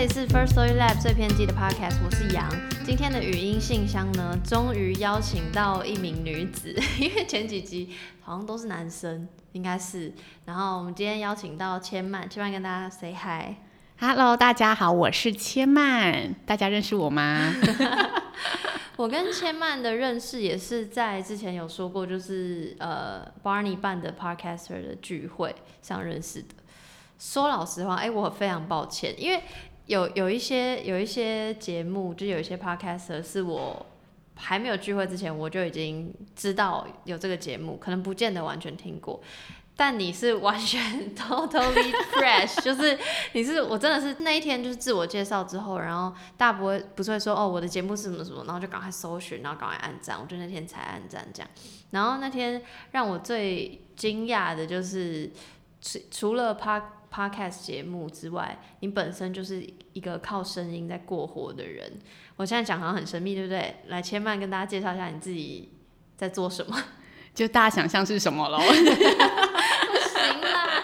这里是 First Story Lab 最偏激的 Podcast，我是杨。今天的语音信箱呢，终于邀请到一名女子，因为前几集好像都是男生，应该是。然后我们今天邀请到千曼，千曼跟大家 say hi。Hello，大家好，我是千曼，大家认识我吗？我跟千曼的认识也是在之前有说过，就是呃 Barney 办的 Podcaster 的聚会上认识的。说老实话，哎、我非常抱歉，因为有有一些有一些节目，就有一些 Podcaster 是我还没有聚会之前我就已经知道有这个节目，可能不见得完全听过。但你是完全 totally fresh，就是你是我真的是那一天就是自我介绍之后，然后大伯不是会说哦我的节目是什么什么，然后就赶快搜寻，然后赶快按赞，我就那天才按赞这样。然后那天让我最惊讶的就是除除了 p podcast 节目之外，你本身就是一个靠声音在过活的人。我现在讲好像很神秘，对不对？来，千曼跟大家介绍一下你自己在做什么。就大家想象是什么喽？行啦，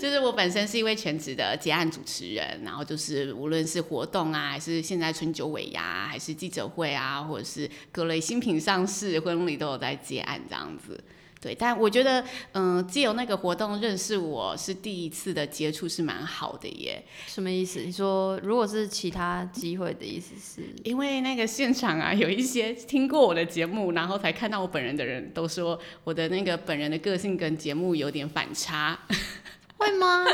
就是我本身是一位全职的结案主持人，然后就是无论是活动啊，还是现在春酒尾牙，还是记者会啊，或者是各类新品上市、婚礼都有在接案这样子。对，但我觉得，嗯，借由那个活动认识我是第一次的接触是蛮好的耶，什么意思？你说如果是其他机会的意思是？因为那个现场啊，有一些听过我的节目，然后才看到我本人的人都说我的那个本人的个性跟节目有点反差。会吗？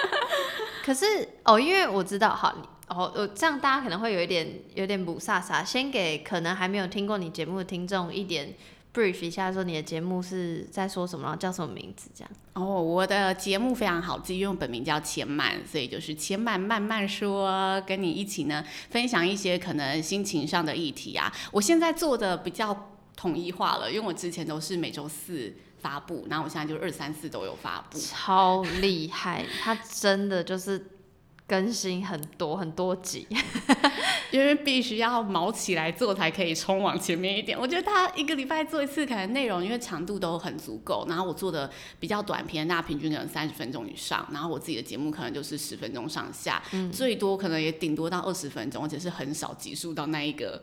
可是哦，因为我知道，好，哦，呃，这样大家可能会有一点有点不飒飒。先给可能还没有听过你节目的听众一点 brief 一下，说你的节目是在说什么，然后叫什么名字，这样。哦，我的节目非常好记，因为我本名叫千曼，所以就是千曼慢慢说，跟你一起呢分享一些可能心情上的议题啊。我现在做的比较统一化了，因为我之前都是每周四发布，然后我现在就二三四都有发布。超厉害，他真的就是更新很多很多集。因为必须要毛起来做才可以冲往前面一点。我觉得他一个礼拜做一次，可能内容因为长度都很足够，然后我做的比较短篇，那平均可能三十分钟以上，然后我自己的节目可能就是十分钟上下，最多可能也顶多到二十分钟，而且是很少集数到那一个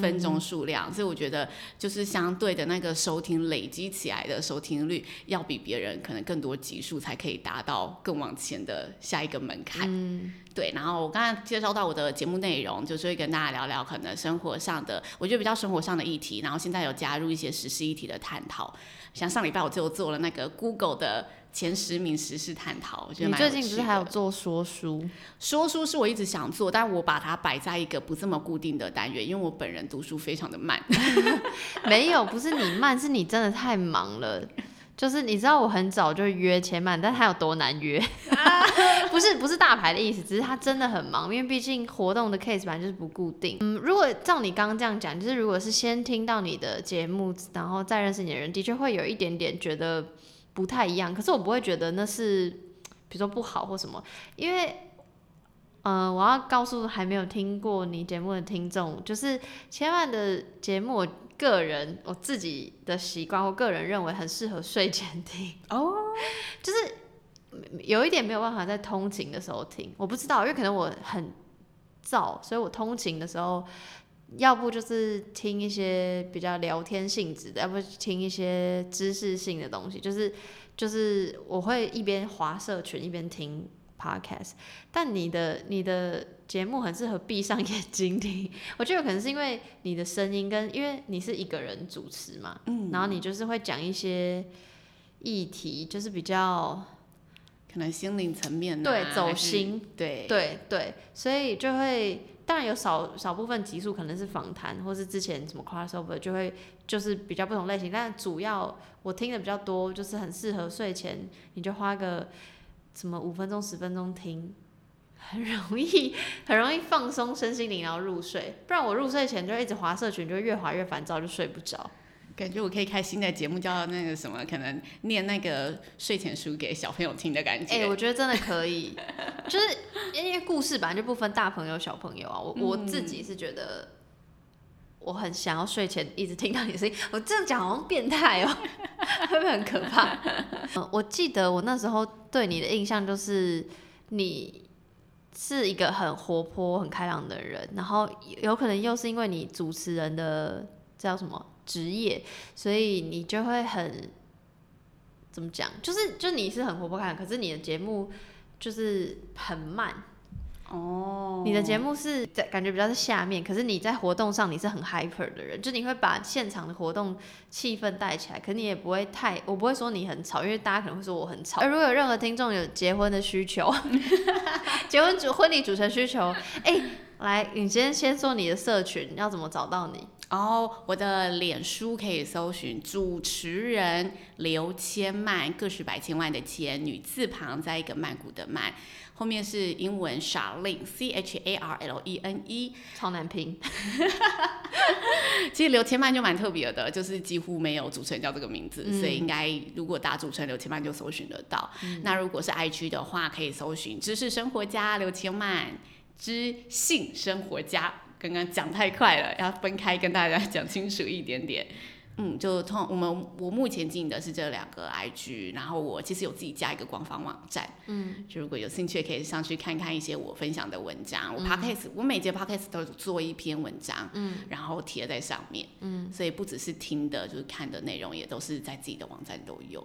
分钟数量，所以我觉得就是相对的那个收听累积起来的收听率，要比别人可能更多集数才可以达到更往前的下一个门槛。对，然后我刚才介绍到我的节目内容，就是会跟大家聊聊可能生活上的，我觉得比较生活上的议题，然后现在有加入一些时事议题的探讨，像上礼拜我就做了那个 Google 的前十名时事探讨，我觉得你蛮有趣最近不是还有做说书？说书是我一直想做，但我把它摆在一个不这么固定的单元，因为我本人读书非常的慢。没有，不是你慢，是你真的太忙了。就是你知道我很早就约千曼，但他有多难约？不是不是大牌的意思，只是他真的很忙，因为毕竟活动的 case 本来就是不固定。嗯，如果照你刚刚这样讲，就是如果是先听到你的节目，然后再认识你的人，的确会有一点点觉得不太一样。可是我不会觉得那是比如说不好或什么，因为。嗯，我要告诉还没有听过你节目的听众，就是千万的节目，我个人我自己的习惯，我个人认为很适合睡前听。哦，就是有一点没有办法在通勤的时候听，我不知道，因为可能我很燥，所以我通勤的时候，要不就是听一些比较聊天性质的，要不听一些知识性的东西，就是就是我会一边划社群一边听 podcast，但你的你的节目很适合闭上眼睛听，我觉得可能是因为你的声音跟因为你是一个人主持嘛，嗯，然后你就是会讲一些议题，就是比较可能心灵层面、啊、对走心，对。对对，所以就会当然有少少部分集数可能是访谈，或是之前什么 crossover 就会就是比较不同类型，但主要我听的比较多，就是很适合睡前，你就花个什么五分钟十分钟听。很容易，很容易放松身心灵，然后入睡。不然我入睡前就一直滑社群，就会越滑越烦躁，就睡不着。感觉我可以开新的节目，叫那个什么，可能念那个睡前书给小朋友听的感觉。哎、我觉得真的可以，就是因为故事本来就不分大朋友小朋友啊。我我自己是觉得，我很想要睡前一直听到你的声音。我这样讲好像变态哦、会不会很可怕？嗯，我记得我那时候对你的印象就是你是一个很活泼、很开朗的人，然后有可能又是因为你主持人的叫什么职业，所以你就会很怎么讲？就是就你是很活泼开朗，可是你的节目就是很慢。哦，你的节目是在感觉比较在下面，可是你在活动上你是很 hyper 的人，就你会把现场的活动气氛带起来，可你也不会太，我不会说你很吵，因为大家可能会说我很吵。而如果有任何听众有结婚的需求，结婚主婚礼主持人需求，哎、来，你先先说你的社群要怎么找到你？哦，我的脸书可以搜寻主持人刘千曼，个十百千万的千，女字旁在一个曼谷的曼，后面是英文 Charlene C H A R L E N E。超难拼，其实刘千曼就蛮特别的，就是几乎没有主持人叫这个名字，嗯所以应该如果打主持人刘千曼就搜寻得到。那如果是 IG 的话，可以搜寻知识生活家刘千曼，知性生活家。刚刚讲太快了，要分开跟大家讲清楚一点点。嗯，就通我们我目前经营的是这两个 IG，然后我其实有自己加一个官方网站，嗯，就如果有兴趣可以上去看看一些我分享的文章。我 Podcast、我每节 Podcast 都做一篇文章，嗯，然后贴在上面，嗯，所以不只是听的，就是看的内容也都是在自己的网站都有。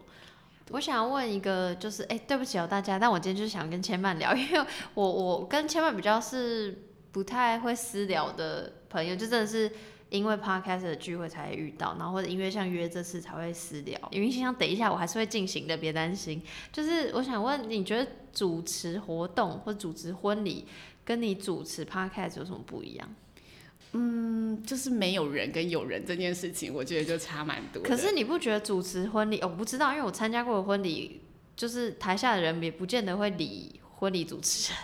我想要问一个，就是哎、对不起哦大家，但我今天就是想跟千曼聊，因为我我跟千曼比较是不太会私聊的朋友，就真的是因为 podcast 的聚会才会遇到，然后或者因为像约这次才会私聊。因为心想等一下我还是会进行的，别担心。就是我想问，你觉得主持活动或主持婚礼跟你主持 podcast 有什么不一样？嗯，就是没有人跟有人这件事情，我觉得就差蛮多。可是你不觉得主持婚礼？哦我不知道，因为我参加过的婚礼，就是台下的人也不见得会理婚礼主持人。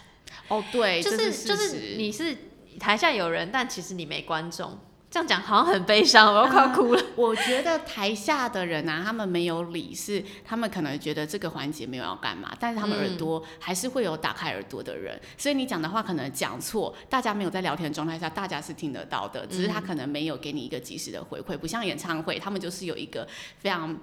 哦，对，就这是就是你是台下有人，但其实你没观众。这样讲好像很悲伤，我要快哭了。我觉得台下的人啊，他们没有理，是他们可能觉得这个环节没有要干嘛，但是他们耳朵还是会有打开耳朵的人，所以你讲的话可能讲错，大家没有在聊天的状态下，大家是听得到的，只是他可能没有给你一个及时的回馈，不像演唱会，他们就是有一个非常。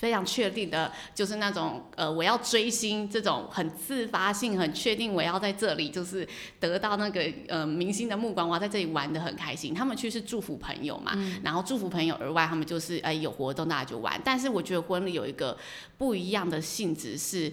非常确定的，就是那种呃，我要追星这种很自发性、很确定我要在这里就是得到那个呃明星的目光，我要在这里玩的很开心。他们去是祝福朋友嘛，然后祝福朋友而外，他们就是哎、有活动大家就玩。但是我觉得婚礼有一个不一样的性质是，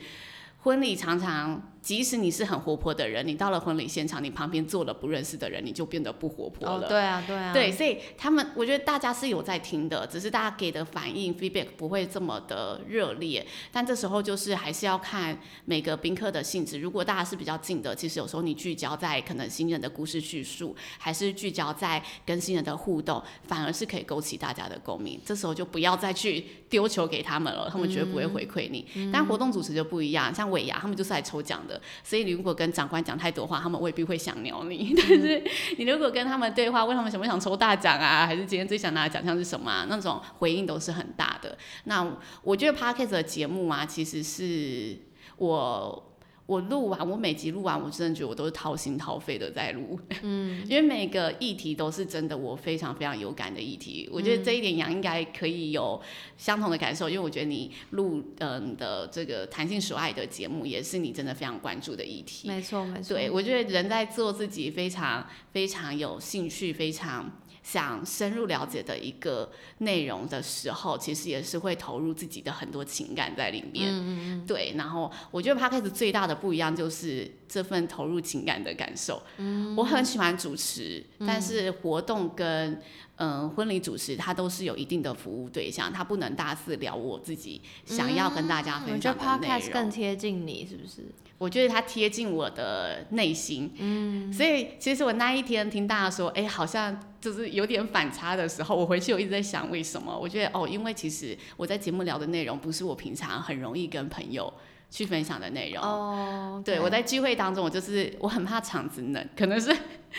婚礼常常即使你是很活泼的人，你到了婚礼现场，你旁边坐了不认识的人，你就变得不活泼了。哦，对啊，对啊，对，所以他们，我觉得大家是有在听的，只是大家给的反应 feedback 不会这么的热烈。但这时候就是还是要看每个宾客的性质。如果大家是比较近的，其实有时候你聚焦在可能新人的故事叙述，还是聚焦在跟新人的互动，反而是可以勾起大家的共鸣。这时候就不要再去丢球给他们了，他们绝对不会回馈你。但活动主持就不一样，像尾牙他们就是来抽奖的，所以你如果跟长官讲太多话，他们未必会想鸟你。但是你如果跟他们对话，问他们想不想抽大奖啊，还是今天最想拿的奖项是什么啊，那种回应都是很大的。那我觉得 p a r k e t 的节目啊，其实是我。我录完，我每集录完，我真的觉得我都是掏心掏肺的在录，嗯，因为每个议题都是真的我非常非常有感的议题。我觉得这一点杨应该可以有相同的感受，因为我觉得你录嗯的这个弹性所爱的节目，也是你真的非常关注的议题。没错没错。对，我觉得人在做自己非常非常有兴趣、非常想深入了解的一个内容的时候，其实也是会投入自己的很多情感在里面。嗯嗯嗯。对，然后我觉得 podcast 最大的不一样就是这份投入情感的感受。嗯。我很喜欢主持，但是活动跟嗯婚礼主持，他都是有一定的服务对象，他不能大肆聊我自己想要跟大家分享的内 podcast 容。更贴近你，是不是？我觉得它贴近我的内心，嗯，所以其实我那一天听大家说，哎、好像就是有点反差的时候，我回去我一直在想为什么？我觉得哦，因为其实我在节目聊的内容不是我平常很容易跟朋友去分享的内容。哦，对，我在聚会当中，我就是我很怕场子冷，可能是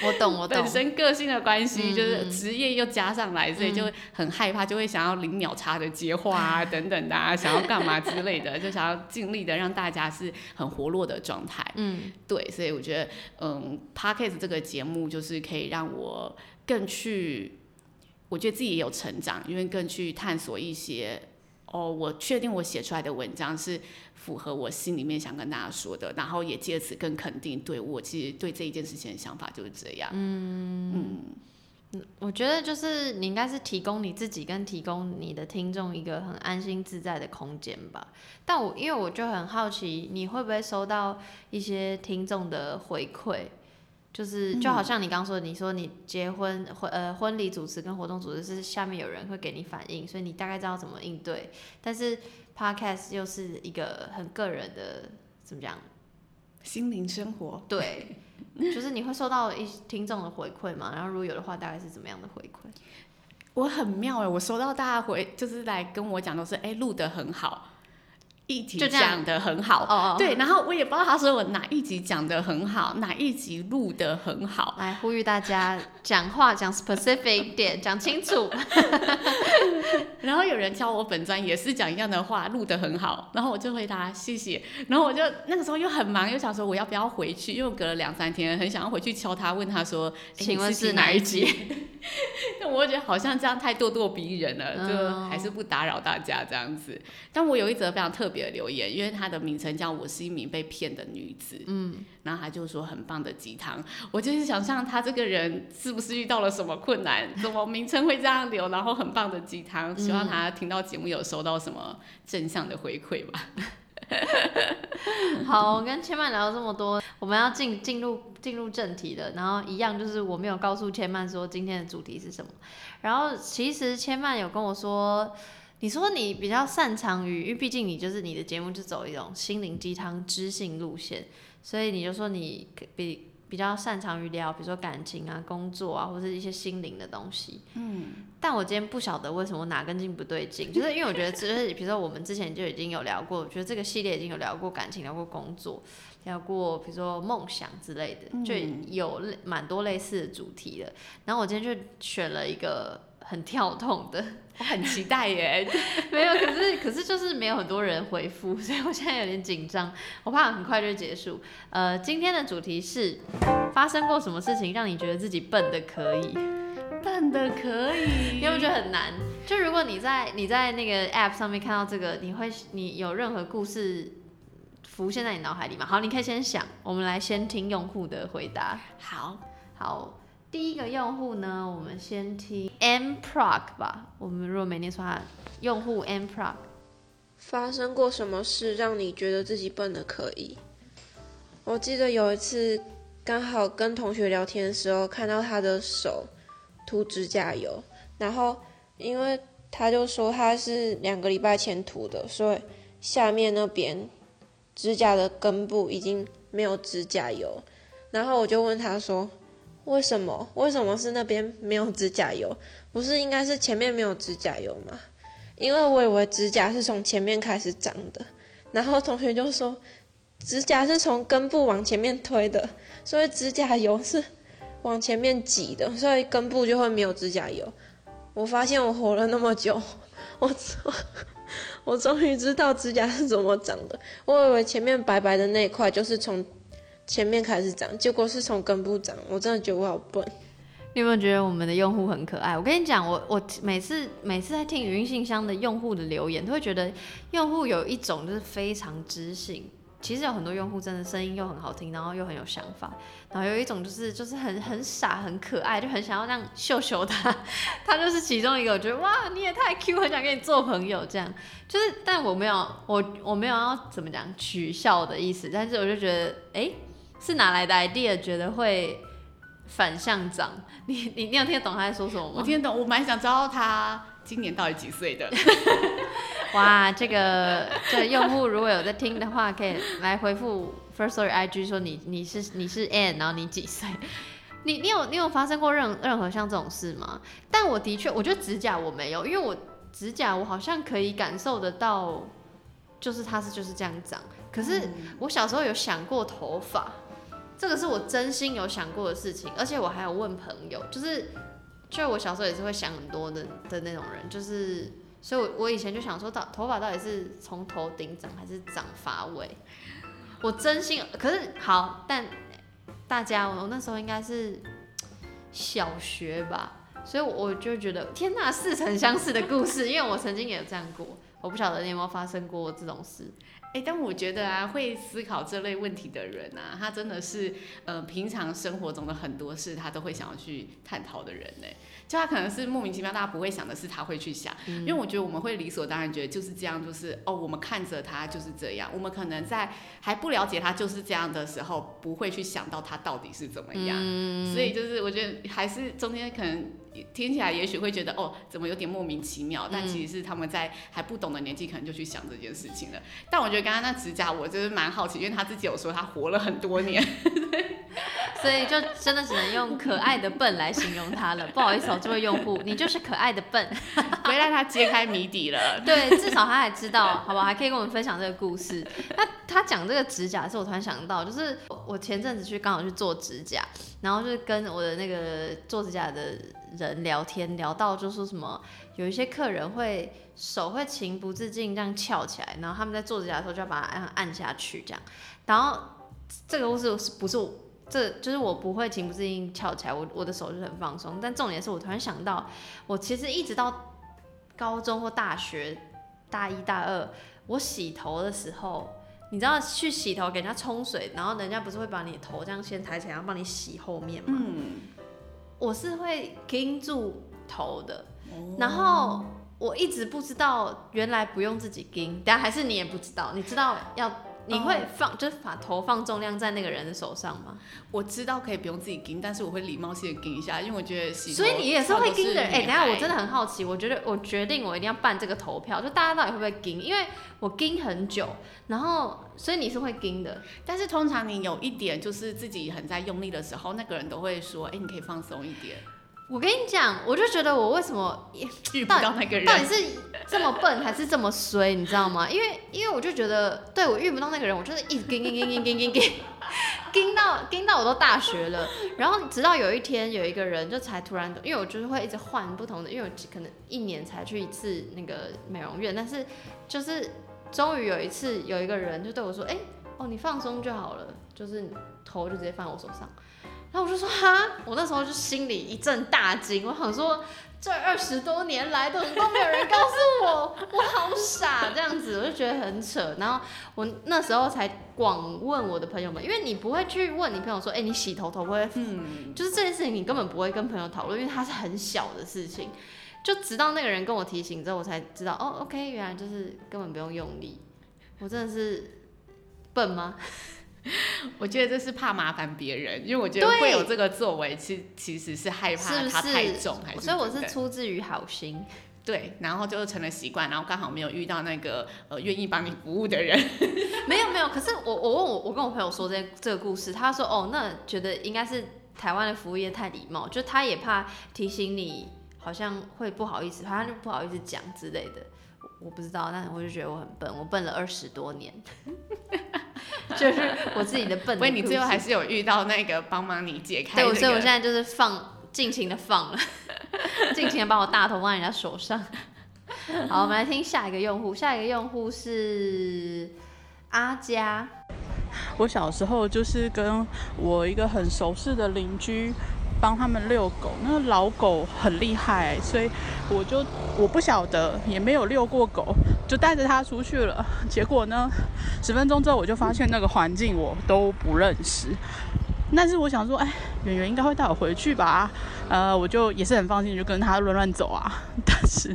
我懂我懂本。身个性的关系，嗯就是职业又加上来，所以就很害怕，就会想要零秒差的接话啊，等等的啊，想要干嘛之类的，就想要尽力的让大家是很活络的状态。嗯，对，所以我觉得，嗯 p a d k a s 这个节目就是可以让我更去，我觉得自己也有成长，因为更去探索一些哦，我确定我写出来的文章是符合我心里面想跟大家说的，然后也借此更肯定对我其实对这一件事情的想法就是这样。嗯嗯，我觉得就是你应该是提供你自己跟提供你的听众一个很安心自在的空间吧。但我因为我就很好奇，你会不会收到一些听众的回馈？就是就好像你刚说，你说你结婚婚呃婚礼主持跟活动主持是下面有人会给你反应，所以你大概知道怎么应对。但是 podcast 又是一个很个人的怎么讲？心灵生活。对，就是你会收到一听众的回馈嘛？然后如果有的话，大概是怎么样的回馈？我很妙哎，我收到大家回就是来跟我讲都是哎录的很好。一集讲的很好，对，然后我也不知道他说我哪一集讲的很好，哪一集录的很好，来呼吁大家讲话讲 specific 点，讲清楚。然后有人教我本专也是讲一样的话，录的很好，然后我就回答谢谢。然后我就那个时候又很忙，又想说我要不要回去，因为隔了两三天，很想要回去敲他，问他说，请问是哪一集？但我觉得好像这样太咄咄逼人了，就还是不打扰大家这样子。但我有一则非常特别。的留言，因为他的名称叫我是一名被骗的女子，嗯，然后他就说很棒的鸡汤，我就是想象他这个人是不是遇到了什么困难，怎么名称会这样留，然后很棒的鸡汤，希望他听到节目有收到什么正向的回馈吧。好，我跟千曼聊了这么多，我们要进进入进入正题了，然后一样就是我没有告诉千曼说今天的主题是什么，然后其实千曼有跟我说。你说你比较擅长于，因为毕竟你就是你的节目就走一种心灵鸡汤知性路线，所以你就说你比比较擅长于聊，比如说感情啊、工作啊，或者一些心灵的东西。嗯。但我今天不晓得为什么哪根筋不对劲，就是因为我觉得，就是比如说我们之前就已经有聊过，我觉得这个系列已经有聊过感情、聊过工作、聊过比如说梦想之类的，就有蛮多类似的主题的。然后我今天就选了一个。很跳痛的，我很期待耶。没有，可是可是就是没有很多人回复，所以我现在有点紧张，我怕很快就结束。呃，今天的主题是发生过什么事情让你觉得自己笨的可以？笨的可以？你有没有觉得很难？就如果你在你在那个 App 上面看到这个，你会你有任何故事浮现在你脑海里吗？好，你可以先想，我们来先听用户的回答。好，好。第一个用户呢，我们先听 M Prog 吧。我们如果没念错，用户 M Prog 发生过什么事让你觉得自己笨的可以？我记得有一次刚好跟同学聊天的时候，看到他的手涂指甲油，然后因为他就说他是两个礼拜前涂的，所以下面那边指甲的根部已经没有指甲油，然后我就问他说。为什么？为什么是那边没有指甲油？不是应该是前面没有指甲油吗？因为我以为指甲是从前面开始长的，然后同学就说指甲是从根部往前面推的，所以指甲油是往前面挤的，所以根部就会没有指甲油。我发现我活了那么久，我我终于知道指甲是怎么长的。我以为前面白白的那一块就是从。前面开始长，结果是从根部长，我真的觉得我好笨。你有没有觉得我们的用户很可爱？我跟你讲，我我每次每次在听语音信箱的用户的留言，都会觉得用户有一种就是非常知性。其实有很多用户真的声音又很好听，然后又很有想法。然后有一种就是就是很很傻很可爱，就很想要让秀秀他，他就是其中一个。我觉得哇，你也太 Q，很想跟你做朋友这样。就是，但我没有我我没有要怎么讲取笑的意思，但是我就觉得哎。是哪来的 idea？觉得会反向长？你你你有听得懂他在说什么吗？我听得懂，我蛮想知道他今年到底几岁的。哇，这个这用户如果有在听的话，可以来回复 First Story IG 说你你是你是 Ann，然后你几岁？你你有你有发生过任任何像这种事吗？但我的确，我觉得指甲我没有，因为我指甲我好像可以感受得到，就是它是就是这样长。可是我小时候有想过头发。这个是我真心有想过的事情，而且我还有问朋友，就是，就我小时候也是会想很多的的那种人，就是，所以，我我以前就想说，到头发到底是从头顶长还是长发尾？我真心，可是好，但大家，我那时候应该是小学吧，所以我就觉得，天哪，似曾相识的故事，因为我曾经也有这样过。我不晓得你有没有发生过这种事。哎，但我觉得啊，会思考这类问题的人啊，他真的是呃，平常生活中的很多事，他都会想要去探讨的人呢。就他可能是莫名其妙，大家不会想的是他会去想，因为我觉得我们会理所当然觉得就是这样，就是哦，我们看着他就是这样，我们可能在还不了解他就是这样的时候，不会去想到他到底是怎么样。所以就是我觉得还是中间可能听起来也许会觉得哦，怎么有点莫名其妙，但其实是他们在还不懂的年纪，可能就去想这件事情了。但我觉得刚刚那指甲，我就是蛮好奇，因为他自己有说他活了很多年。所以就真的只能用可爱的笨来形容他了。不好意思哦，这位用户，你就是可爱的笨，回让他揭开谜底了。对，至少他还知道，好吧，还可以跟我们分享这个故事。那他讲这个指甲的时候，我突然想到，就是我前阵子去刚好去做指甲，然后就是跟我的那个做指甲的人聊天，聊到就说什么，有一些客人会手会情不自禁这样翘起来，然后他们在做指甲的时候就要把它按按下去这样。然后这个故事是不是我？这就是我不会情不自禁翘起来，我我的手就很放松。但重点是我突然想到，我其实一直到高中或大学大一大二，我洗头的时候，你知道去洗头给人家冲水，然后人家不是会把你头这样先抬起来，然后帮你洗后面吗？嗯，我是会盯住头的，然后我一直不知道原来不用自己盯，但还是你也不知道，你知道要。你会放就是把头放重量在那个人的手上吗？我知道可以不用自己盯，但是我会礼貌性的盯一下，因为我觉得洗。所以你也是会盯的。哎，等下我真的很好奇，我觉得我决定我一定要办这个投票，就大家到底会不会盯？因为我盯很久，然后所以你是会盯的。但是通常你有一点就是自己很在用力的时候，那个人都会说，哎，你可以放松一点。我跟你讲，我就觉得我为什么遇不到那个人，到底是这么笨还是这么衰，你知道吗？因为因为我就觉得，对我遇不到那个人，我就是一直跟跟跟跟跟跟跟，跟 到跟到我都大学了，然后直到有一天有一个人就才突然，因为我就是会一直换不同的，因为我可能一年才去一次那个美容院，但是就是终于有一次有一个人就对我说，哎，哦，你放松就好了，就是头就直接放我手上。然后我就说哈，我那时候就心里一阵大惊，我想说这二十多年来都都没有人告诉我，我好傻这样子，我就觉得很扯。然后我那时候才广问我的朋友们，因为你不会去问你朋友说，哎，你洗头头不会？嗯，就是这件事情你根本不会跟朋友讨论，因为它是很小的事情。就直到那个人跟我提醒之后，我才知道哦，OK，原来就是根本不用用力。我真的是笨吗？我觉得这是怕麻烦别人，因为我觉得会有这个作为，其其实是害怕他太重，还是所以我是出自于好心，对，然后就成了习惯，然后刚好没有遇到那个呃愿意帮你服务的人，没有没有，可是我我问我我跟我朋友说这这个故事，他说哦，那觉得应该是台湾的服务业太礼貌，就他也怕提醒你，好像会不好意思，他就不好意思讲之类的，我不知道，但我就觉得我很笨，我笨了二十多年。就是我自己的笨。所以你最后还是有遇到那个帮忙你解开。对，所以我现在就是放，尽情的放了，尽情的把我大头放在人家手上。好，我们来听下一个用户。下一个用户是阿佳。我小时候就是跟我一个很熟识的邻居。帮他们遛狗，那个老狗很厉害，所以我就我不晓得，也没有遛过狗，就带着它出去了。结果呢，十分钟之后我就发现那个环境我都不认识。但是我想说，哎，圆圆应该会带我回去吧？呃，我就也是很放心，就跟他乱乱走啊。但是。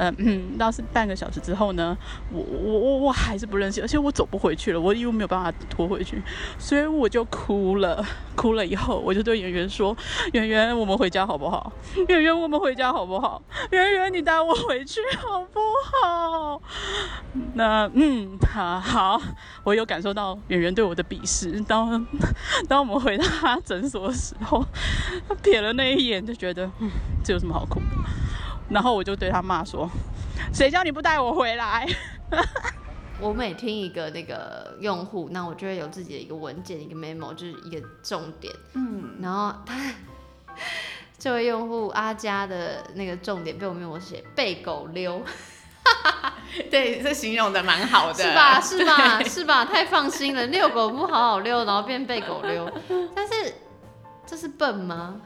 嗯嗯，那是半个小时之后呢，我我我我还是不认识，而且我走不回去了，我又没有办法拖回去，所以我就哭了。哭了以后，我就对圆圆说：“圆圆，我们回家好不好？圆圆，我们回家好不好？圆圆，你带我回去好不好？”那嗯，好好，我有感受到圆圆对我的鄙视。当当我们回到他诊所的时候，他瞥了那一眼，就觉得嗯，这有什么好哭的？然后我就对他骂说：“谁叫你不带我回来？” 我每听一个那个用户，那我就会有自己的一个文件，一个 memo，就是一个重点。嗯，然后他这位用户阿佳的那个重点被我 memo 写被狗溜，对，这形容的蛮好的，是吧？是吧？是吧？太放心了，遛狗不好好遛，然后变被狗溜，但是这是笨吗？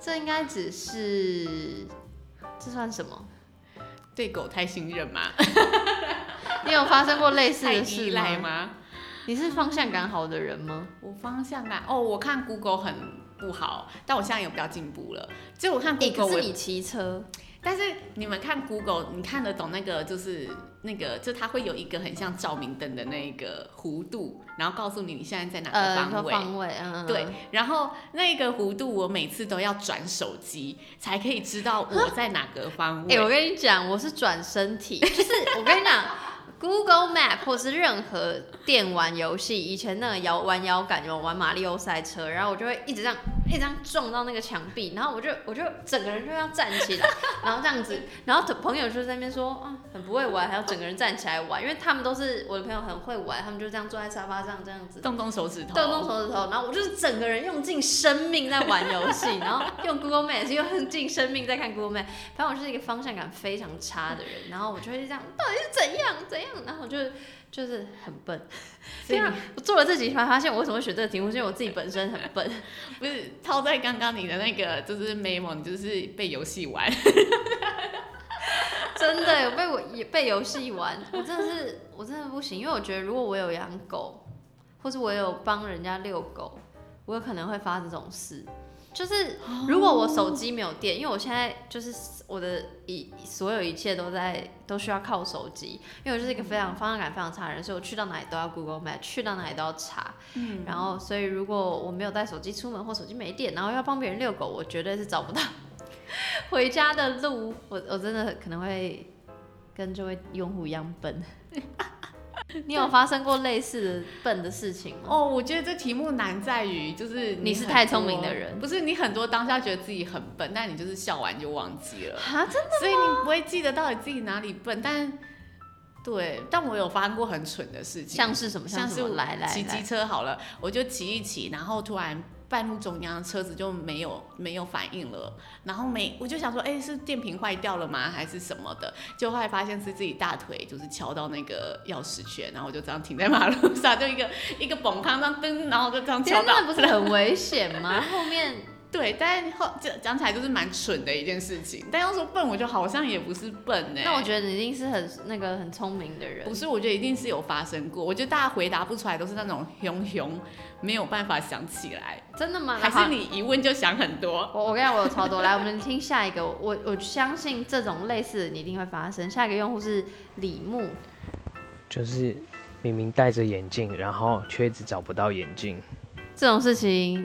这应该只是。这算什么？对狗太信任吗？你有发生过类似的事吗？吗？你是方向感好的人吗？我方向感哦，我看 Google 很不好，但我现在有比较进步了。就我看、Google，我可是你骑车，但是你们看 Google，你看得懂那个就是那个，就它会有一个很像照明灯的那个弧度，然后告诉你你现在在哪个方位。方位，嗯，嗯对嗯，然后那个弧度我每次都要转手机才可以知道我在哪个方 哎、位。我跟你讲，我是转身体，就是我跟你讲，Google Map 或是任何电玩游戏，以前那个摇玩摇杆有玩马里奥赛车，然后我就会一直这样，一直这样撞到那个墙壁，然后我就我就整个人就要站起来，然后这样子，然后朋友就在那边说啊，很不会玩，还要整个人站起来玩，因为他们都是我的朋友很会玩，他们就这样坐在沙发上这样子。动动手指头，动动手指头，然后我就是整个人用尽生命在玩游戏，然后用 Google Map 也是用尽生命在看 Google Map。反正我就是一个方向感非常差的人，然后我就会这样，到底是怎样怎样，然后我就就是很笨。所以你对啊，我做了这集才发现我为什么会选这个题目，是因为我自己本身很笨。不是套在刚刚你的那个就是 memo，你就是被游戏玩。真的有被我也被游戏玩，我真的是我真的不行，因为我觉得如果我有养狗，或是我有帮人家遛狗，我有可能会发生这种事。就是如果我手机没有电，因为我现在就是我的一所有一切都在都需要靠手机，因为我就是一个非常方向感非常差的人，所以我去到哪里都要 Google Map，去到哪里都要查。嗯，然后所以如果我没有带手机出门或手机没电，然后要帮别人遛狗，我绝对是找不到 回家的路。我我真的可能会跟这位用户一样笨。你有发生过类似的笨的事情吗？哦，我觉得这题目难在于就是很你是太聪明的人不是你很多当下觉得自己很笨，但你就是笑完就忘记了，啊，真的所以你不会记得到底自己哪里笨。但对，但我有发生过很蠢的事情，像是什么？像是我来来骑机，车好了，我就骑一骑，然后突然半路中央车子就没有没有反应了，然后没我就想说，哎、是电瓶坏掉了吗？还是什么的？就后来发现是自己大腿就是敲到那个钥匙圈，然后我就这样停在马路上，就一个一个崩康这样噔，然后就这样敲到天那。不是很危险吗？后面对，但后讲讲起来就是蛮蠢的一件事情。但要说笨，我就好像也不是笨呢、那我觉得你一定是很那个很聪明的人不。是，我觉得一定是有发生过。我觉得大家回答不出来，都是那种熊熊没有办法想起来，真的吗？还是你一问就想很多？我我跟你讲，我有超多。来，我们听下一个。我我相信这种类似的你一定会发生。下一个用户是李牧，就是明明戴着眼镜，然后却一直找不到眼镜。这种事情，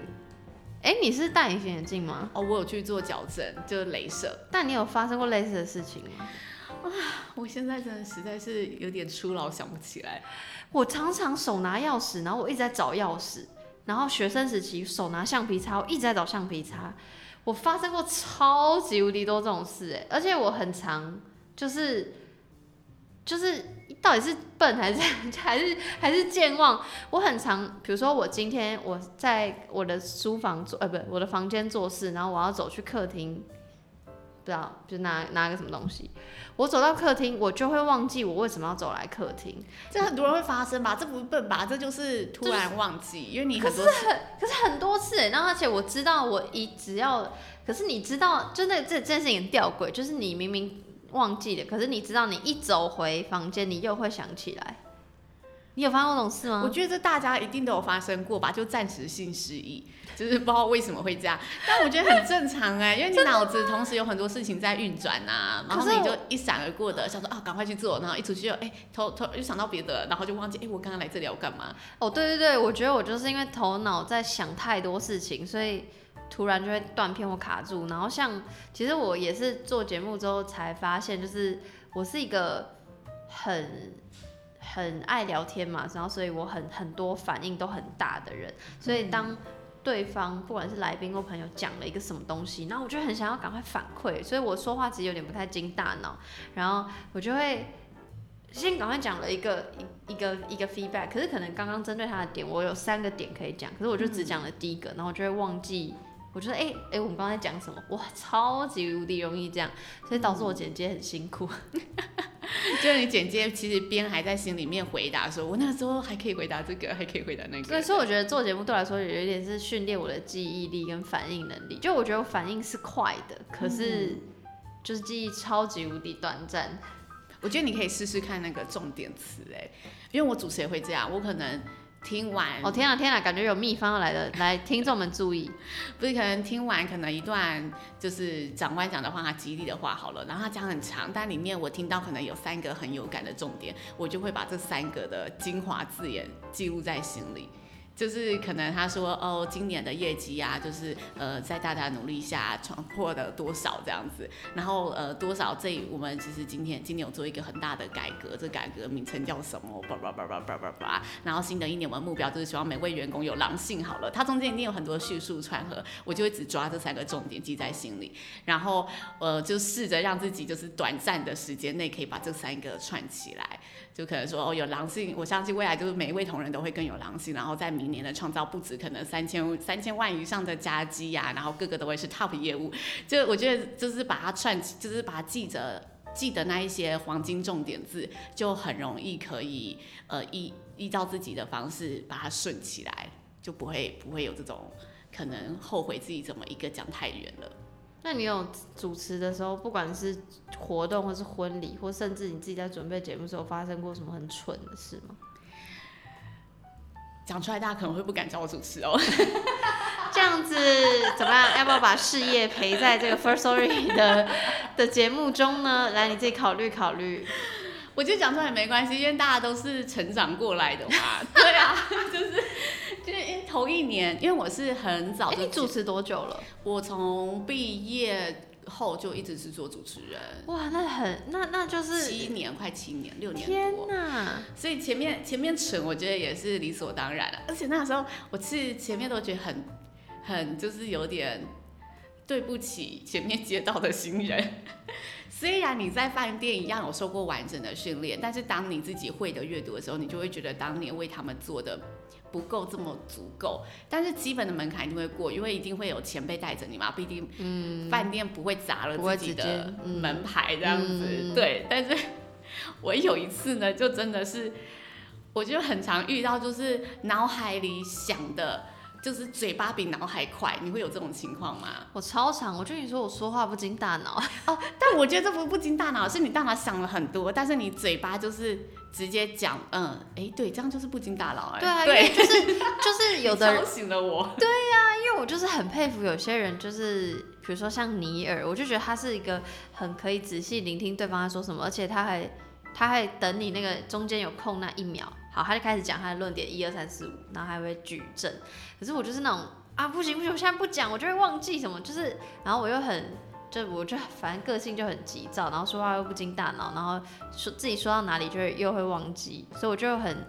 哎、你是戴隐形眼镜吗？哦，我有去做矫正，就是镭射。但你有发生过类似的事情吗？啊我现在真的实在是有点初老，想不起来。我常常手拿钥匙，然后我一直在找钥匙，然后学生时期手拿橡皮擦，我一直在找橡皮擦。我发生过超级无敌多这种事，哎，而且我很常就是就是到底是笨还是 还是还是健忘？我很常，比如说我今天我在我的书房做，呃，不，我的房间做事，然后我要走去客厅，不知道就拿拿个什么东西，我走到客厅，我就会忘记我为什么要走来客厅。这很多人会发生吧？这不是笨吧？这就是突然忘记，因为你很多可是很多次欸，然后而且我知道我一只要，可是你知道，就那这这件事情很吊诡，就是你明明忘记了，可是你知道你一走回房间，你又会想起来。你有发生过这种事吗？我觉得这大家一定都有发生过吧，就暂时性失忆，就是不知道为什么会这样。但我觉得很正常哎、因为你脑子同时有很多事情在运转呐，然后你就一闪而过的想说啊，赶快去做，然后一出去就哎、头头又想到别的，然后就忘记哎、我刚刚来这里要干嘛？哦，对对对，我觉得我就是因为头脑在想太多事情，所以突然就会断片或卡住。然后像其实我也是做节目之后才发现，就是我是一个很很爱聊天嘛，然后所以我很很多反应都很大的人，所以当对方不管是来宾或朋友讲了一个什么东西，然后我就很想要赶快反馈，所以我说话其实有点不太经大脑，然后我就会。先赶快讲了一个一一个一个 feedback，可是可能刚刚针对他的点，我有三个点可以讲，可是我就只讲了第一个，然后我就会忘记，我觉得哎哎、我们刚才讲什么？哇，超级无敌容易这样，所以导致我剪接很辛苦。就是你剪接其实边还在心里面回答说，我那时候还可以回答这个，还可以回答那个。对，所以我觉得做节目对我来说有一点是训练我的记忆力跟反应能力。就我觉得我反应是快的，可是就是记忆超级无敌短暂。我觉得你可以试试看那个重点词，哎，因为我主持也会这样，我可能听完，哦天啊天啊，感觉有秘方要来的，来听众们注意，不是可能听完可能一段就是长官讲的话，他激励的话好了，然后他讲很长，但里面我听到可能有三个很有感的重点，我就会把这三个的精华字眼记录在心里。就是可能他说哦，今年的业绩啊，就是呃，在大家努力下闯破了多少这样子，然后呃多少这我们其实今天今年有做一个很大的改革，这改革名称叫什么？叭叭叭叭叭叭叭。然后新的一年我们目标就是希望每位员工有狼性好了，它中间一定有很多叙述串合，我就会只抓这三个重点记在心里，然后呃就试着让自己就是短暂的时间内可以把这三个串起来。就可能说哦，有狼性，我相信未来就是每一位同仁都会更有狼性，然后在明年的创造不止可能三千三千万以上的加基呀，然后个个都会是 top 业务。就我觉得就是把它串，就是把它记着，记得那一些黄金重点字，就很容易可以呃依依照自己的方式把它顺起来，就不会不会有这种可能后悔自己怎么一个讲太远了。那你有主持的时候，不管是活动或是婚礼，或甚至你自己在准备节目的时候，发生过什么很蠢的事吗？讲出来大家可能会不敢叫我主持哦。这样子怎么样？要不要把事业陪在这个 First Story 的的节目中呢？来，你自己考虑考虑。我觉得讲出来没关系，因为大家都是成长过来的嘛。对啊，就是就是因为头一年，因为我是很早。你主持多久了？我从毕业后就一直是做主持人。哇，那很那那就是七年，快七年，六年天哪！所以前面前面蠢，我觉得也是理所当然啊。而且那时候我是前面都觉得很很就是有点对不起前面接到的新人。虽然你在饭店一样有受过完整的训练，但是当你自己会的阅读的时候，你就会觉得当年为他们做的不够这么足够。但是基本的门槛一定会过，因为一定会有前辈带着你嘛。毕竟，嗯，饭店不会砸了自己的门牌这样子。对，但是我有一次呢，就真的是，我就很常遇到，就是脑海里想的。就是嘴巴比脑海快，你会有这种情况吗？我超常，我就跟你说我说话不经大脑 哦，但我觉得这不不经大脑，是你大脑想了很多，但是你嘴巴就是直接讲，嗯，哎，对，这样就是不经大脑，哎，对啊，对，就是 就是有的吵醒了我，对呀，因为我就是很佩服有些人，就是比如说像尼尔，我就觉得他是一个很可以仔细聆听对方在说什么，而且他还他还等你那个中间有空那一秒。好，他就开始讲他的论点，一二三四五，然后还会举证。可是我就是那种啊，不行不行，我现在不讲，我就会忘记什么。就是，然后我又很，就我就反正个性就很急躁，然后说话又不经大脑，然后说自己说到哪里就会又会忘记，所以我就很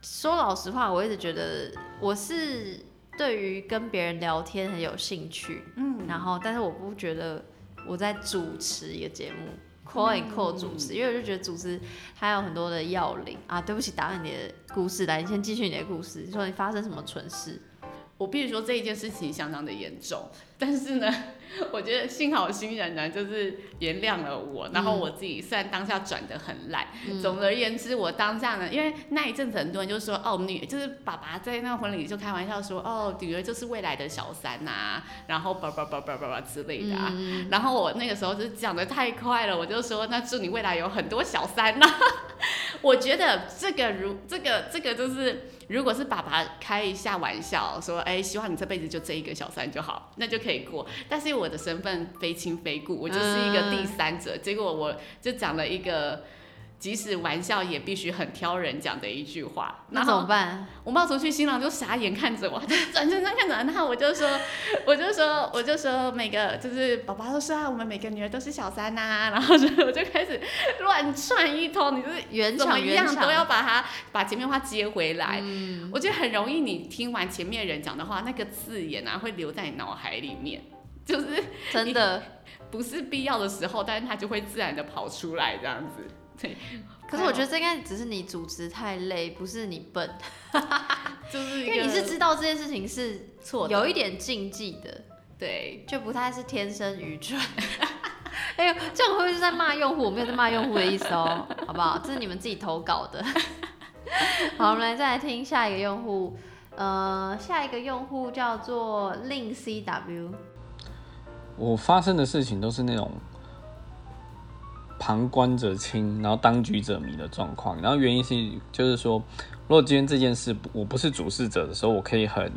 说老实话，我一直觉得我是对于跟别人聊天很有兴趣，嗯，然后但是我不觉得我在主持一个节目。And call 主持，因为我就觉得主持它有很多的要领啊。对不起，打断你的故事，来，你先继续你的故事。你说你发生什么蠢事？我必须说这一件事情相当的严重，但是呢。我觉得幸好新人呢，就是原谅了我，然后我自己虽然当下转的很烂，总而言之，我当下呢，因为那一阵子很多人就说，哦，女就是爸爸在那个婚礼就开玩笑说，哦，女儿就是未来的小三呐，然后叭叭叭叭叭叭之类的，啊，然后我那个时候是讲的太快了，我就说，那祝你未来有很多小三呐。我觉得这个如这个这个就是，如果是爸爸开一下玩笑说，哎，希望你这辈子就这一个小三就好，那就可以过，但是。我的身份非亲非故，我就是一个第三者。结果我就讲了一个，即使玩笑也必须很挑人讲的一句话。那怎么办？我冒出去，新郎就傻眼看着我，转身看着，然后我就说，我就说，我就说，每个就是宝宝都说啊，我们每个女儿都是小三呐。然后就我就开始乱串一通，你就是怎么样都要把它把前面话接回来。我觉得很容易，你听完前面人讲的话，那个字眼啊会留在你脑海里面。就是真的不是必要的时候，但是他就会自然的跑出来这样子。对，可是我觉得这应该只是你主持太累，不是你笨。就是因为你是知道这件事情是错，有一点禁忌的，对，就不太是天生愚蠢。哎呦，这样会不会是在骂用户？我没有在骂用户的意思哦，好不好？这是你们自己投稿的。好，我们来再来听下一个用户。呃，下一个用户叫做令 CW。我发生的事情都是那种旁观者清，然后当局者迷的状况。然后原因是就是说，如果今天这件事我不是主事者的时候，我可以很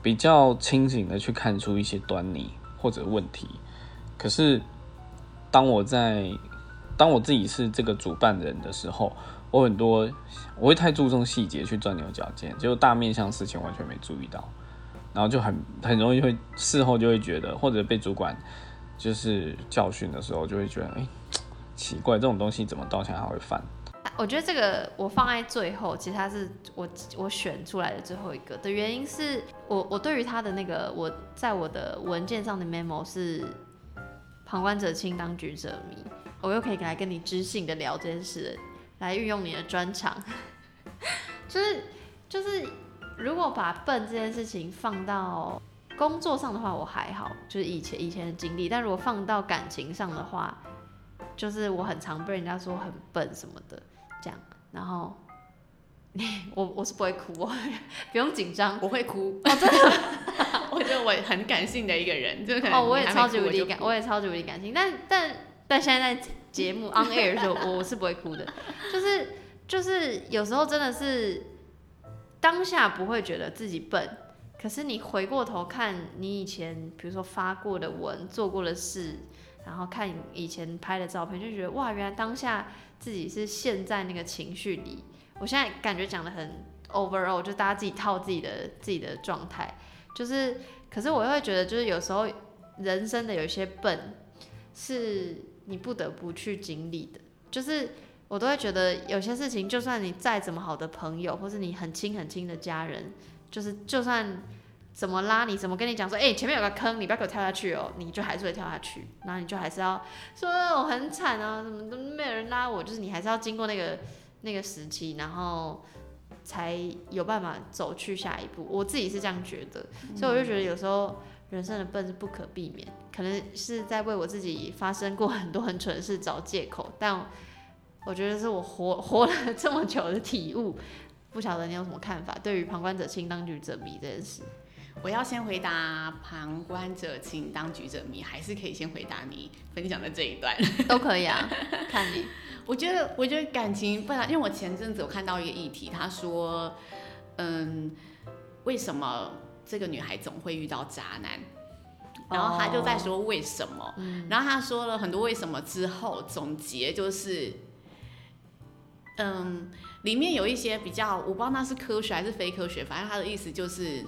比较清醒的去看出一些端倪或者问题。可是当我在当我自己是这个主办人的时候，我很多我会太注重细节去钻牛角尖，结果大面向事情完全没注意到，然后就很很容易会事后就会觉得，或者被主管就是教训的时候，就会觉得哎、奇怪，这种东西怎么到现在还会犯？我觉得这个我放在最后，其实它是我我选出来的最后一个的原因是我我对于他的那个我在我的文件上的 memo 是旁观者清，当局者迷，我又可以来跟你知性的聊这件事，来运用你的专长，就是就是如果把笨这件事情放到工作上的话，我还好，就是以前以前的经历，但如果放到感情上的话，就是我很常被人家说很笨什么的。这样，然后 我我是不会哭，我不用紧张。我会哭，哦，真的，我觉得我很感性的一个人，就是可能哦，我也超级无敌感，我也超级无敌感性，但但但现在在节目 on air 的时候，我我是不会哭的，就是就是有时候真的是当下不会觉得自己笨，可是你回过头看你以前，比如说发过的文、做过的事，然后看以前拍的照片，就觉得哇，原来当下自己是陷在那个情绪里。我现在感觉讲的很 overall，就大家自己套自己的自己的状态，就是，可是我又会觉得，就是有时候人生的有一些笨，是你不得不去经历的，就是。我都会觉得有些事情，就算你再怎么好的朋友，或是你很亲很亲的家人，就是就算怎么拉你，怎么跟你讲说，哎、前面有个坑，你不要给我跳下去哦，你就还是会跳下去，然后你就还是要说我很惨啊，怎么都没有人拉我，就是你还是要经过那个那个时期，然后才有办法走去下一步。我自己是这样觉得，所以我就觉得有时候人生的笨是不可避免，可能是在为我自己发生过很多很蠢的事找借口，但我觉得是我活 活了这么久的体悟。不晓得你有什么看法？对于旁观者清，当局者迷这件事，我要先回答旁观者清，当局者迷，还是可以先回答你分享的这一段。都可以啊，看你。我觉得，我觉得感情本来，因为我前阵子有看到一个议题，他说，嗯，为什么这个女孩总会遇到渣男？然后他就在说为什么，然后他说了很多为什么之后，总结就是，嗯，里面有一些比较，我不知道那是科学还是非科学，反正他的意思就是，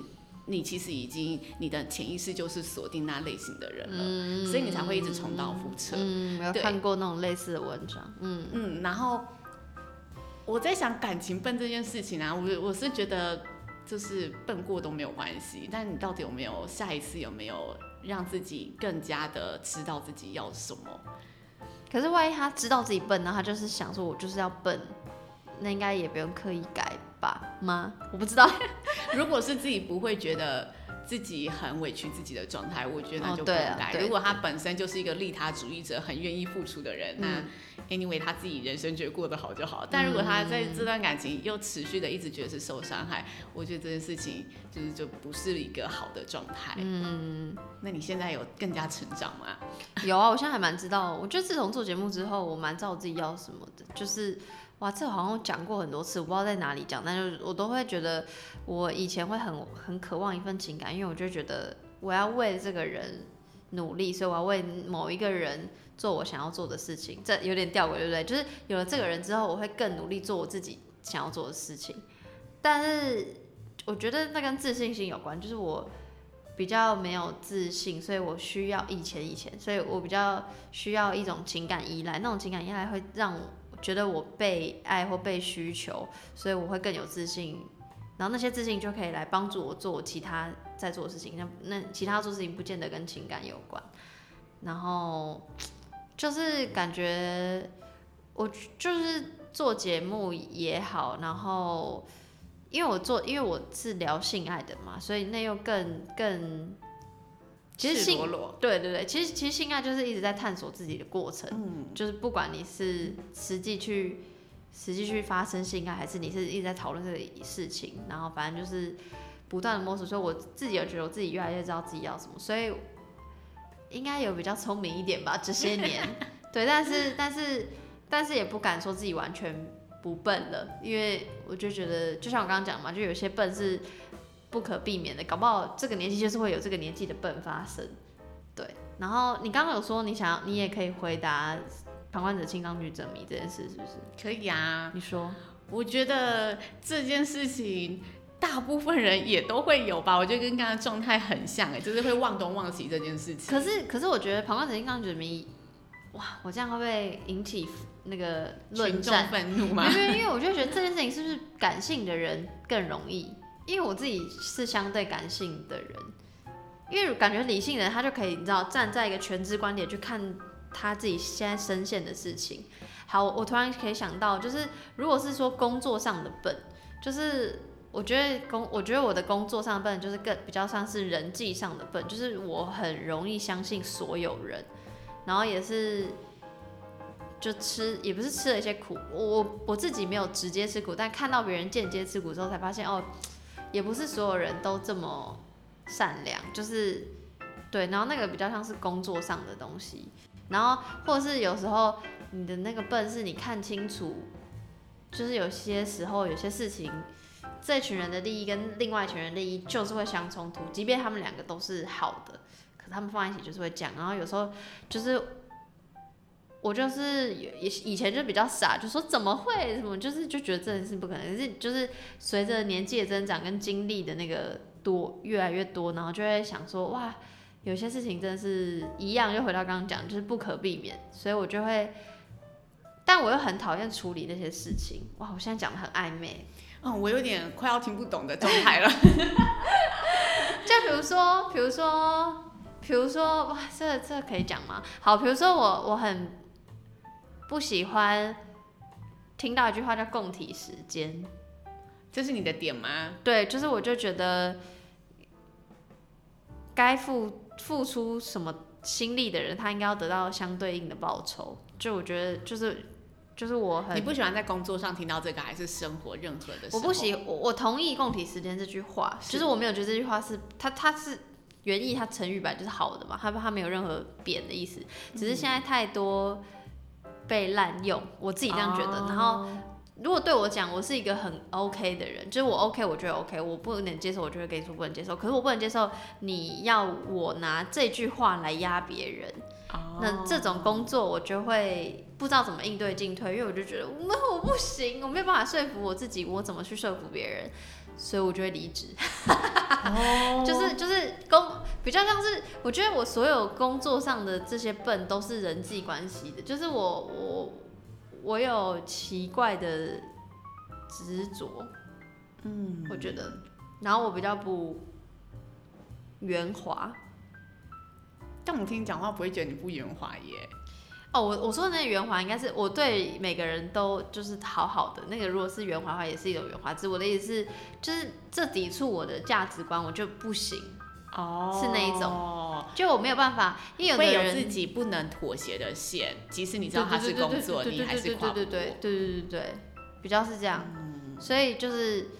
你其实已经你的潜意识就是锁定那类型的人了，所以你才会一直重蹈覆辙。嗯，有看过那种类似的文章。嗯，嗯，然后我在想感情笨这件事情啊，我我是觉得就是笨过都没有关系，但你到底有没有下一次有没有让自己更加的知道自己要什么？可是万一他知道自己笨，呢他就是想说，我就是要笨，那应该也不用刻意改吧？吗？我不知道。如果是自己不会觉得自己很委屈自己的状态，我觉得那哦就不用改。对啊如果他本身就是一个利他主义者，很愿意付出的人，那嗯 anyway 他自己人生觉得过得好就好。但如果他在这段感情又持续的一直觉得是受伤害，我觉得这件事情就是就不是一个好的状态。嗯，那你现在有更加成长吗？有啊，我现在还蛮知道。我觉得自从做节目之后，我蛮知道我自己要什么的。就是哇，这好像讲过很多次，我不知道在哪里讲，但是我都会觉得我以前会很很渴望一份情感，因为我就觉得我要为这个人努力，所以我要为某一个人做我想要做的事情。这有点吊诡，对不对？就是有了这个人之后，我会更努力做我自己想要做的事情。但是我觉得那跟自信心有关，就是我比较没有自信，所以我需要以前以前，所以我比较需要一种情感依赖，那种情感依赖会让觉得我被爱或被需求，所以我会更有自信，然后那些自信就可以来帮助我做其他在做的事情，那那其他做事情不见得跟情感有关，然后就是感觉我就是做节目也好，然后。因为我做，因为我是聊性爱的嘛，所以那又更更，其实性对对对，其实其实性爱就是一直在探索自己的过程，嗯，就是不管你是实际去实际去发生性爱，还是你是一直在讨论这个事情，然后反正就是不断的摸索，所以我自己也觉得我自己越来越知道自己要什么，所以应该有比较聪明一点吧，这些年。对，但是但是但是也不敢说自己完全不笨了，因为我就觉得，就像我刚刚讲嘛，就有些笨是不可避免的，搞不好这个年纪就是会有这个年纪的笨发生。对，然后你刚刚有说你想要，你也可以回答旁观者清当局者迷这件事，是不是？可以啊，你说，我觉得这件事情大部分人也都会有吧，我觉得跟刚刚状态很像哎，就是会忘东忘西这件事情。可是可是我觉得旁观者清当局者迷，哇，我这样会不会引起那个论群众战？愤怒吗？因为因为我就觉得这件事情是不是感性的人更容易？因为我自己是相对感性的人，因为感觉理性的人他就可以你知道站在一个全知观点去看他自己现在深陷的事情。好，我突然可以想到，就是如果是说工作上的笨，就是我觉得工，我觉得我的工作上的笨就是更比较像是人际上的笨，就是我很容易相信所有人，然后也是。就吃也不是吃了一些苦，我我自己没有直接吃苦，但看到别人间接吃苦之后，才发现哦，也不是所有人都这么善良，就是对，然后那个比较像是工作上的东西，然后或者是有时候你的那个笨是你看清楚，就是有些时候有些事情，这群人的利益跟另外一群人利益就是会相冲突，即便他们两个都是好的，可他们放在一起就是会讲，然后有时候就是。我就是以以前就比较傻，就说怎么会什么，就是就觉得这件事不可能。是就是随着年纪的增长跟经历的那个多越来越多，然后就会想说哇，有些事情真的是一样，又回到刚刚讲，就是不可避免，所以我就会，但我又很讨厌处理那些事情。哇，我现在讲的很暧昧，嗯，我有点快要听不懂的状态了。就比如说，比如说，比如说，哇，这这可以讲吗？好，比如说我我很。不喜欢听到一句话叫“共体时间”，这是你的点吗？对，就是我就觉得该付付出什么心力的人，他应该要得到相对应的报酬。就我觉得，就是就是我很你不喜欢在工作上听到这个，还是生活任何的？我不喜我我同意“共体时间”这句话，就是我没有觉得这句话是他他是原意，它成语版就是好的嘛，它它没有任何贬的意思，只是现在太多。被滥用，我自己这样觉得。然后，如果对我讲，我是一个很 OK 的人，就是我 OK，我觉得 OK，我不能接受，我就会跟你说不能接受。可是我不能接受你要我拿这句话来压别人，那这种工作我就会不知道怎么应对进退，因为我就觉得那我不行，我没有办法说服我自己，我怎么去说服别人？所以我就会离职，就是就是工比较像是，我觉得我所有工作上的这些笨都是人际关系的，就是我我我有奇怪的执着，嗯，我觉得，然后我比较不圆滑，但我听你讲话不会觉得你不圆滑耶。哦，我我说的那个圆滑应该是我对每个人都就是好好的那个，如果是圆滑的话，也是一种圆滑。只我的意思是，就是这抵触我的价值观，我就不行。哦，是那一种，就我没有办法，因为有的人自己不能妥协的线，即使你知道他是工作，你还是跨不过。对对对对对对对，比较是这样。所以就是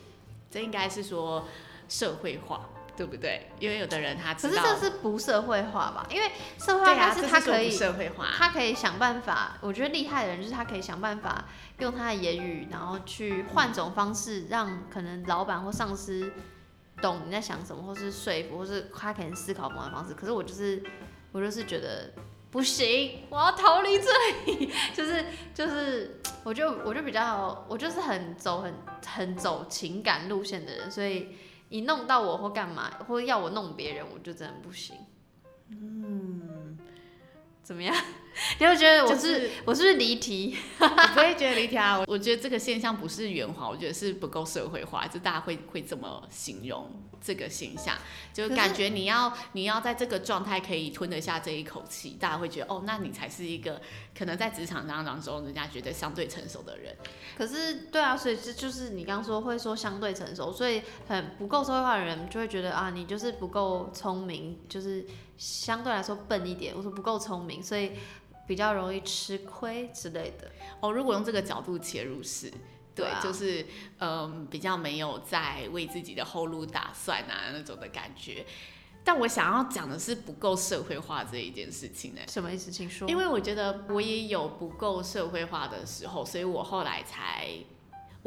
这应该是说社会化。对不对？因为有的人他可是这是不社会化吧？因为社会化是他可以社会化，他可以想办法。我觉得厉害的人就是他可以想办法用他的言语，然后去换种方式，让可能老板或上司懂你在想什么，或是说服，或是他可能思考某种方式。可是我就是我就是觉得不行，我要逃离这里。就是就是，我就我就比较我就是很走很很走情感路线的人，所以。你弄到我或干嘛，或者要我弄别人，我就真的不行。嗯，怎么样？你会觉得我是我是不是离题？我不会觉得离题啊。我觉得这个现象不是圆滑，我觉得是不够社会化，就大家会会这么形容这个现象，就感觉你要你要在这个状态可以吞得下这一口气，大家会觉得哦，那你才是一个可能在职场当中人家觉得相对成熟的人。可是对啊，所以这就是你刚刚说会说相对成熟，所以很不够社会化的人就会觉得啊，你就是不够聪明，就是相对来说笨一点。我说不够聪明，所以。比较容易吃亏之类的哦。如果用这个角度切入是，对，就是嗯，比较没有在为自己的后路打算啊那种的感觉。但我想要讲的是不够社会化这一件事情呢、什么意思？请说。因为我觉得我也有不够社会化的时候，所以我后来才，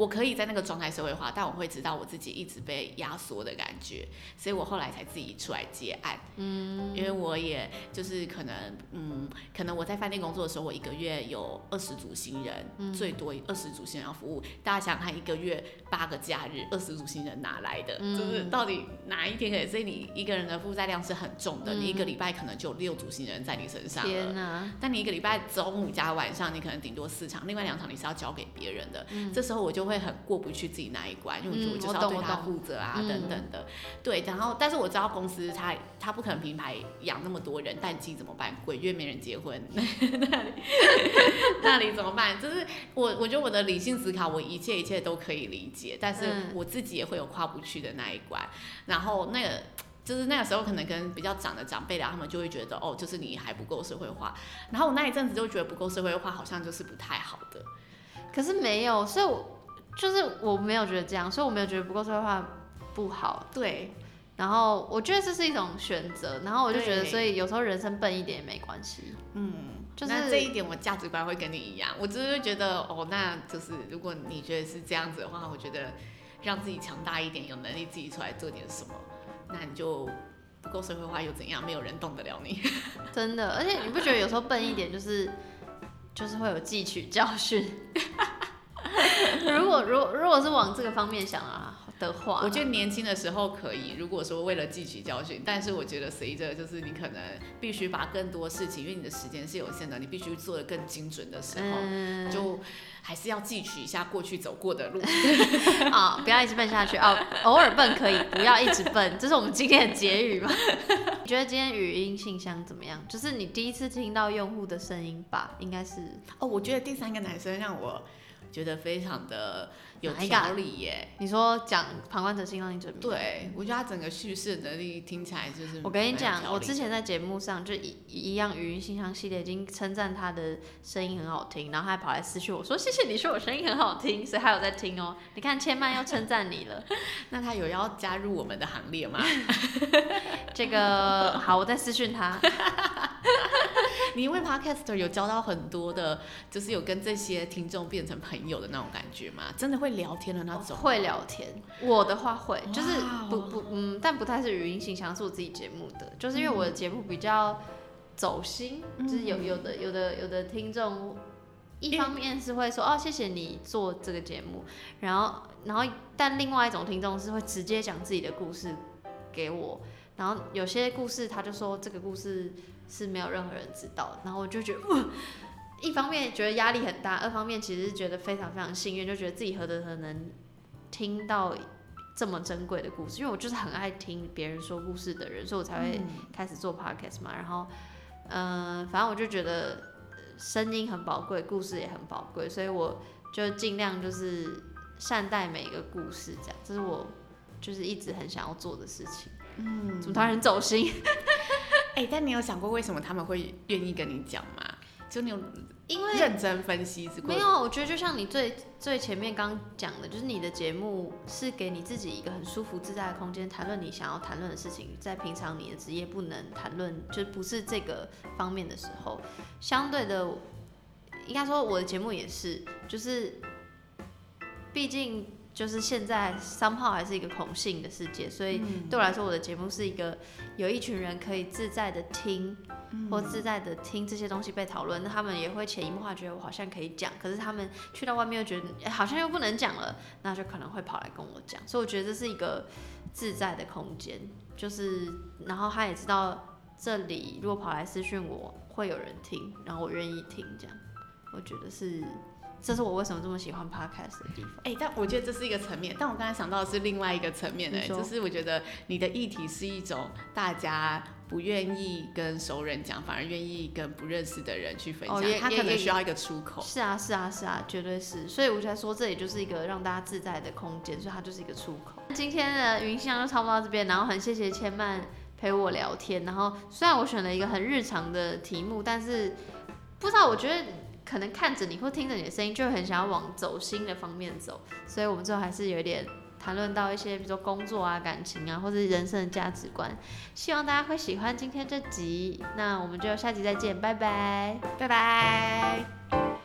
我可以在那个状态社会化，但我会知道我自己一直被压缩的感觉，所以我后来才自己出来接案。嗯，因为我也就是可能，嗯，可能我在饭店工作的时候，我一个月有二十组新人，最多二十组新人要服务。大家想想看，一个月八个假日，二十组新人哪来的？就是到底哪一天可以？所以你一个人的负债量是很重的，你一个礼拜可能就有六组新人在你身上了。天哪，但你一个礼拜中午加晚上，你可能顶多四场，另外两场你是要交给别人的。这时候我就会很过不去自己那一关，因为我觉得我就是要对他负责啊，嗯等等的。对，然后但是我知道公司他他不可能平台养那么多人，淡季怎么办？鬼月没人结婚，那里 那里怎么办？就是我我觉得我的理性思考，我一切一切都可以理解，但是嗯我自己也会有跨不去的那一关。然后那个。就是那个时候，可能跟比较长的长辈聊，他们就会觉得哦，就是你还不够社会化。然后我那一阵子就觉得不够社会化，好像就是不太好的。可是没有，所以我就是我没有觉得这样，所以我没有觉得不够社会化不好。对，然后我觉得这是一种选择，然后我就觉得，所以有时候人生笨一点也没关系。嗯，就是那这一点我价值观会跟你一样，我只是会觉得哦，那就是如果你觉得是这样子的话，我觉得让自己强大一点，有能力自己出来做点什么，那你就不够社会化又怎样？没有人动得了你。真的，而且你不觉得有时候笨一点就是就是会有汲取教训？如果如果如果是往这个方面想啊的话，我觉得年轻的时候可以，如果说为了汲取教训，但是我觉得随着就是你可能必须把更多事情，因为你的时间是有限的，你必须做的更精准的时候，嗯，就还是要汲取一下过去走过的路。啊、不要一直笨下去哦，偶尔笨可以，不要一直笨，这是我们今天的结语嘛？你觉得今天语音信箱怎么样？就是你第一次听到用户的声音吧？应该是哦，我觉得第三个男生让我觉得非常的有条理耶。你说讲旁观者清，让你准备。对，我觉得他整个叙事能力听起来就是。我跟你讲，我之前在节目上就一一样语音信箱系列已经称赞他的声音很好听，然后他还跑来私讯我说谢谢你说我声音很好听，所以还有在听哦。你看千曼又称赞你了，那他有要加入我们的行列吗？这个好，我再私讯他。你因为 podcaster 有交到很多的，就是有跟这些听众变成朋友的那种感觉吗？真的会聊天的那种？会聊天，我的话会，就是不不嗯，但不太是语音信箱，是我自己节目的，就是因为我的节目比较走心，就是有有的有的有的听众。一方面是会说哦，谢谢你做这个节目，然后然后但另外一种听众是会直接讲自己的故事给我，然后有些故事他就说这个故事是没有任何人知道的，然后我就觉得，呃一方面觉得压力很大，二方面其实是觉得非常非常幸运，就觉得自己何德何能听到这么珍贵的故事，因为我就是很爱听别人说故事的人，所以我才会开始做 podcast 嘛。然后，嗯、反正我就觉得呃声音很宝贵，故事也很宝贵，所以我就尽量就是善待每一个故事，这样，这是我就是一直很想要做的事情。嗯，怎么突走心？哎、但你有想过为什么他们会愿意跟你讲吗？就你有因为认真分析过？没有，我觉得就像你最最前面刚讲的，就是你的节目是给你自己一个很舒服自在的空间，谈论你想要谈论的事情，在平常你的职业不能谈论，就不是这个方面的时候，相对的，应该说我的节目也是，就是毕竟就是现在三炮还是一个孔性的世界，所以对我来说，我的节目是一个有一群人可以自在的听，或自在的听这些东西被讨论，那他们也会潜移默化觉得我好像可以讲，可是他们去到外面又觉得、诶好像又不能讲了，那就可能会跑来跟我讲，所以我觉得这是一个自在的空间，就是然后他也知道这里如果跑来私讯我会有人听，然后我愿意听，这样。我觉得是。这是我为什么这么喜欢 podcast 的地方。哎、但我觉得这是一个层面，但我刚才想到的是另外一个层面的、就是我觉得你的议题是一种大家不愿意跟熟人讲，反而愿意跟不认识的人去分享，他可能需要一个出口。是啊，是啊，是啊，绝对是。所以我才说，这里就是一个让大家自在的空间，所以它就是一个出口。今天的云香就差不多到这边，然后很谢谢千曼陪我聊天。然后虽然我选了一个很日常的题目，但是不知道，我觉得可能看着你或听着你的声音，就很想要往走心的方面走。所以我们最后还是有点谈论到一些比如说工作啊、感情啊，或者人生的价值观。希望大家会喜欢今天这集，那我们就下集再见，拜拜。拜拜。